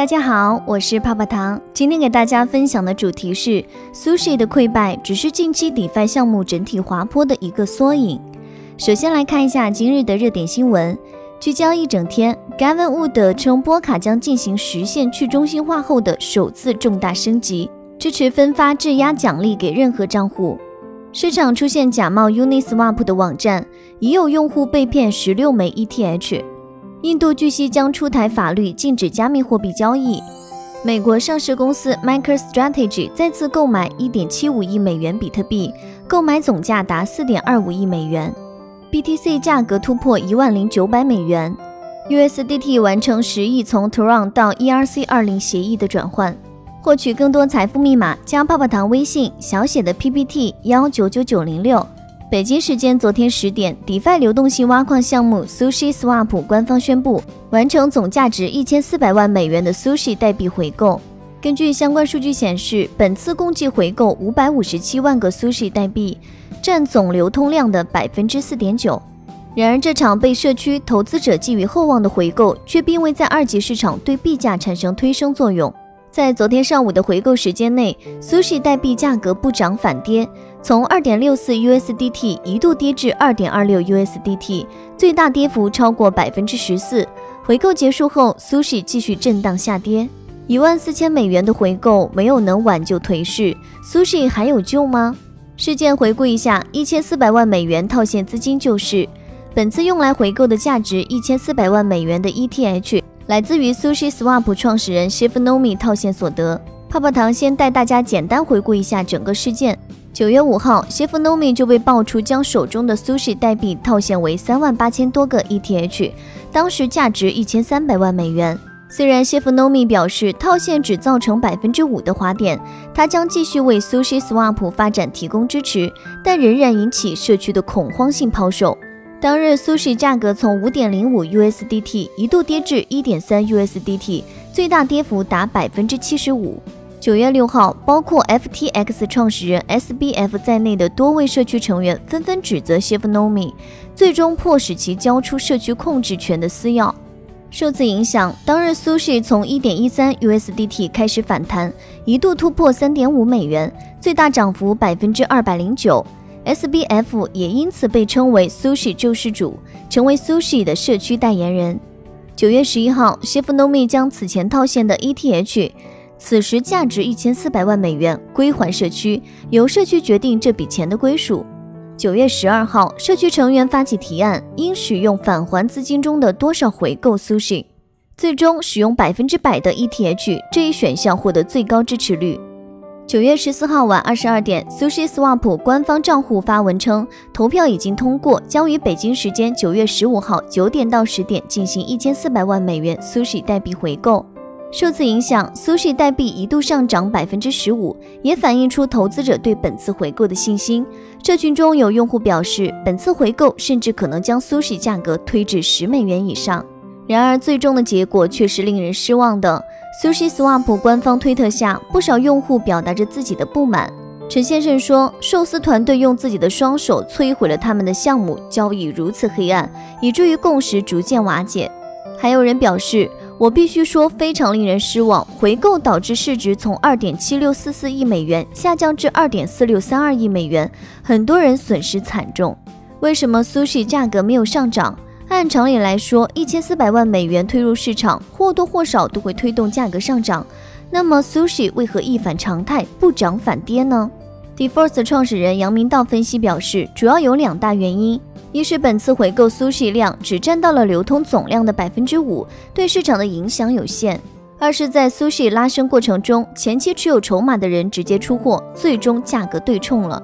大家好，我是泡泡糖。今天给大家分享的主题是：Sushi 的溃败只是近期 DeFi 项目整体滑坡的一个缩影。首先来看一下今日的热点新闻。聚焦一整天，Gavin Wood 称波卡将进行实现去中心化后的首次重大升级，支持分发质押奖励给任何账户。市场出现假冒 Uniswap 的网站，已有用户被骗十六枚 ETH。印度据悉将出台法律禁止加密货币交易。美国上市公司 MicroStrategy 再次购买1.75亿美元比特币，购买总价达4.25亿美元。BTC 价格突破一万零九百美元。USDT 完成十亿从 Tron 到 ERC20 协议的转换。获取更多财富密码，加泡泡糖微信小写的 PPT 幺九九九零六。北京时间昨天十点，DeFi 流动性挖矿项目 Sushi Swap 官方宣布完成总价值一千四百万美元的 Sushi 代币回购。根据相关数据显示，本次共计回购五百五十七万个 Sushi 代币，占总流通量的百分之四点九。然而，这场被社区投资者寄予厚望的回购，却并未在二级市场对币价产生推升作用。在昨天上午的回购时间内，Sushi 代币价格不涨反跌，从二点六四 USDT 一度跌至二点二六 USDT，最大跌幅超过百分之十四。回购结束后，Sushi 继续震荡下跌。一万四千美元的回购没有能挽救颓势，Sushi 还有救吗？事件回顾一下，一千四百万美元套现资金就是，本次用来回购的价值一千四百万美元的 ETH。来自于 Sushi Swap 创始人 Shift Nomi 套现所得。泡泡糖先带大家简单回顾一下整个事件。九月五号，Shift Nomi 就被爆出将手中的 Sushi 代币套现为三万八千多个 ETH，当时价值一千三百万美元。虽然 Shift Nomi 表示套现只造成百分之五的滑点，他将继续为 Sushi Swap 发展提供支持，但仍然引起社区的恐慌性抛售。当日，Sushi 价格从五点零五 USDT 一度跌至一点三 USDT，最大跌幅达百分之七十五。九月六号，包括 FTX 创始人 SBF 在内的多位社区成员纷纷指责 Shifnomi，最终迫使其交出社区控制权的私钥。受此影响，当日 Sushi 从一点一三 USDT 开始反弹，一度突破三点五美元，最大涨幅百分之二百零九。SBF 也因此被称为 Sushi 救世主，成为 Sushi 的社区代言人。九月十一号，Shifnomi 将此前套现的 ETH，此时价值一千四百万美元归还社区，由社区决定这笔钱的归属。九月十二号，社区成员发起提案，应使用返还资金中的多少回购 Sushi，最终使用百分之百的 ETH 这一选项获得最高支持率。九月十四号晚二十二点，Sushi Swap 官方账户发文称，投票已经通过，将于北京时间九月十五号九点到十点进行一千四百万美元 Sushi 代币回购。受此影响，Sushi 代币一度上涨百分之十五，也反映出投资者对本次回购的信心。社群中有用户表示，本次回购甚至可能将 Sushi 价格推至十美元以上。然而，最终的结果却是令人失望的。Sushi Swap 官方推特下，不少用户表达着自己的不满。陈先生说：“寿司团队用自己的双手摧毁了他们的项目，交易如此黑暗，以至于共识逐渐瓦解。”还有人表示：“我必须说，非常令人失望。回购导致市值从二点七六四四亿美元下降至二点四六三二亿美元，很多人损失惨重。为什么 Sushi 价格没有上涨？”按常理来说，一千四百万美元推入市场，或多或少都会推动价格上涨。那么，Sushi 为何一反常态，不涨反跌呢？Deforce 创始人杨明道分析表示，主要有两大原因：一是本次回购 Sushi 量只占到了流通总量的百分之五，对市场的影响有限；二是，在 Sushi 拉升过程中，前期持有筹码的人直接出货，最终价格对冲了。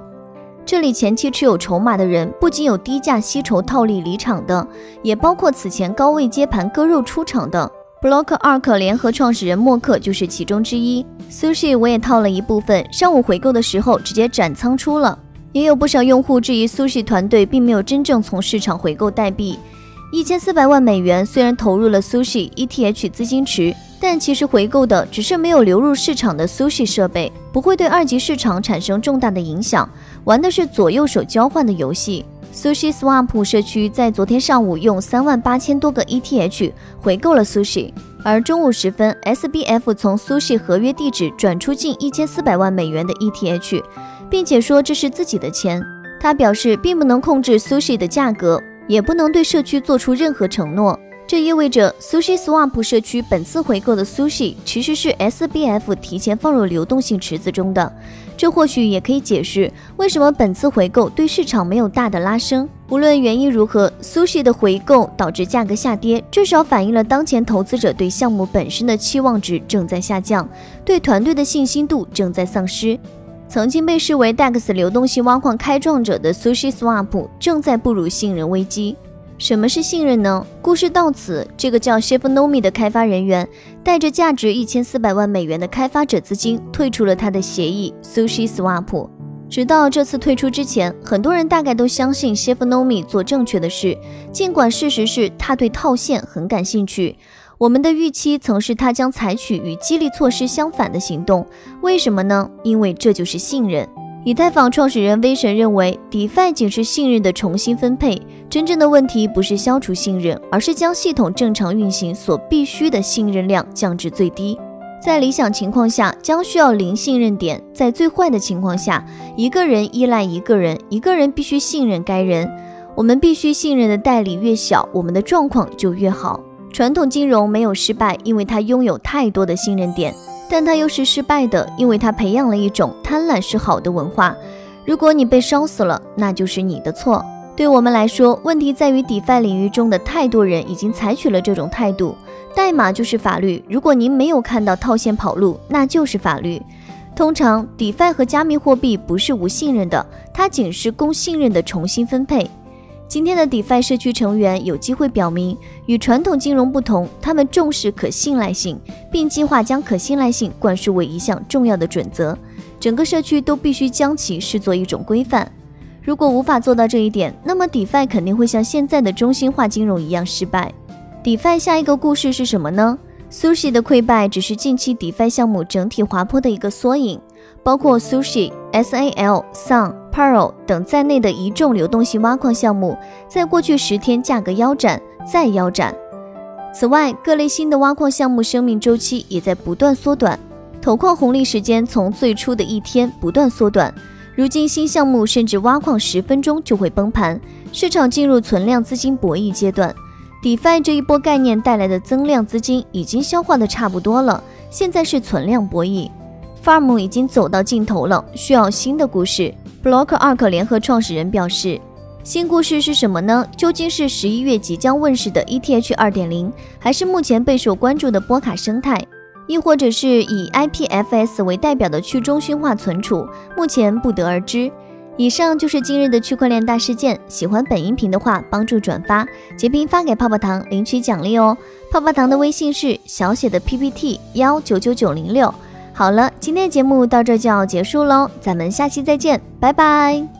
这里前期持有筹码的人，不仅有低价吸筹套利离场的，也包括此前高位接盘割肉出场的。Block Arc 联合创始人默克就是其中之一。Sushi 我也套了一部分，上午回购的时候直接斩仓出了。也有不少用户质疑 Sushi 团队并没有真正从市场回购代币。一千四百万美元虽然投入了 Sushi ETH 资金池。但其实回购的只是没有流入市场的 Sushi 设备，不会对二级市场产生重大的影响。玩的是左右手交换的游戏。Sushi Swap 社区在昨天上午用三万八千多个 ETH 回购了 Sushi，而中午时分，SBF 从 Sushi 合约地址转出近一千四百万美元的 ETH，并且说这是自己的钱。他表示并不能控制 Sushi 的价格，也不能对社区做出任何承诺。这意味着 Sushi Swap 社区本次回购的 Sushi 其实是 SBF 提前放入流动性池子中的。这或许也可以解释为什么本次回购对市场没有大的拉升。无论原因如何，Sushi 的回购导致价格下跌，至少反映了当前投资者对项目本身的期望值正在下降，对团队的信心度正在丧失。曾经被视为 DEX 流动性挖矿开创者的 Sushi Swap 正在步入信任危机。什么是信任呢？故事到此，这个叫 Chef Nomi 的开发人员带着价值一千四百万美元的开发者资金退出了他的协议 Sushi Swap。直到这次退出之前，很多人大概都相信 Chef Nomi 做正确的事，尽管事实是他对套现很感兴趣。我们的预期曾是他将采取与激励措施相反的行动。为什么呢？因为这就是信任。以太坊创始人威神认为，DeFi 仅是信任的重新分配。真正的问题不是消除信任，而是将系统正常运行所必须的信任量降至最低。在理想情况下，将需要零信任点；在最坏的情况下，一个人依赖一个人，一个人必须信任该人。我们必须信任的代理越小，我们的状况就越好。传统金融没有失败，因为它拥有太多的信任点。但它又是失败的，因为它培养了一种贪婪是好的文化。如果你被烧死了，那就是你的错。对我们来说，问题在于 DeFi 领域中的太多人已经采取了这种态度。代码就是法律，如果您没有看到套现跑路，那就是法律。通常，DeFi 和加密货币不是无信任的，它仅是供信任的重新分配。今天的 DeFi 社区成员有机会表明，与传统金融不同，他们重视可信赖性，并计划将可信赖性灌输为一项重要的准则。整个社区都必须将其视作一种规范。如果无法做到这一点，那么 DeFi 肯定会像现在的中心化金融一样失败。DeFi 下一个故事是什么呢？Sushi 的溃败只是近期 DeFi 项目整体滑坡的一个缩影，包括 Sushi、SAL、Sun。Pearl 等在内的一众流动性挖矿项目，在过去十天价格腰斩再腰斩。此外，各类新的挖矿项目生命周期也在不断缩短，投矿红利时间从最初的一天不断缩短。如今，新项目甚至挖矿十分钟就会崩盘，市场进入存量资金博弈阶段。DeFi 这一波概念带来的增量资金已经消化的差不多了，现在是存量博弈。Farm 已经走到尽头了，需要新的故事。Block Arc 联合创始人表示，新故事是什么呢？究竟是十一月即将问世的 ETH 二点零，还是目前备受关注的波卡生态，亦或者是以 IPFS 为代表的去中心化存储？目前不得而知。以上就是今日的区块链大事件。喜欢本音频的话，帮助转发截屏发给泡泡糖领取奖励哦。泡泡糖的微信是小写的 PPT 幺九九九零六。好了，今天的节目到这就要结束喽，咱们下期再见，拜拜。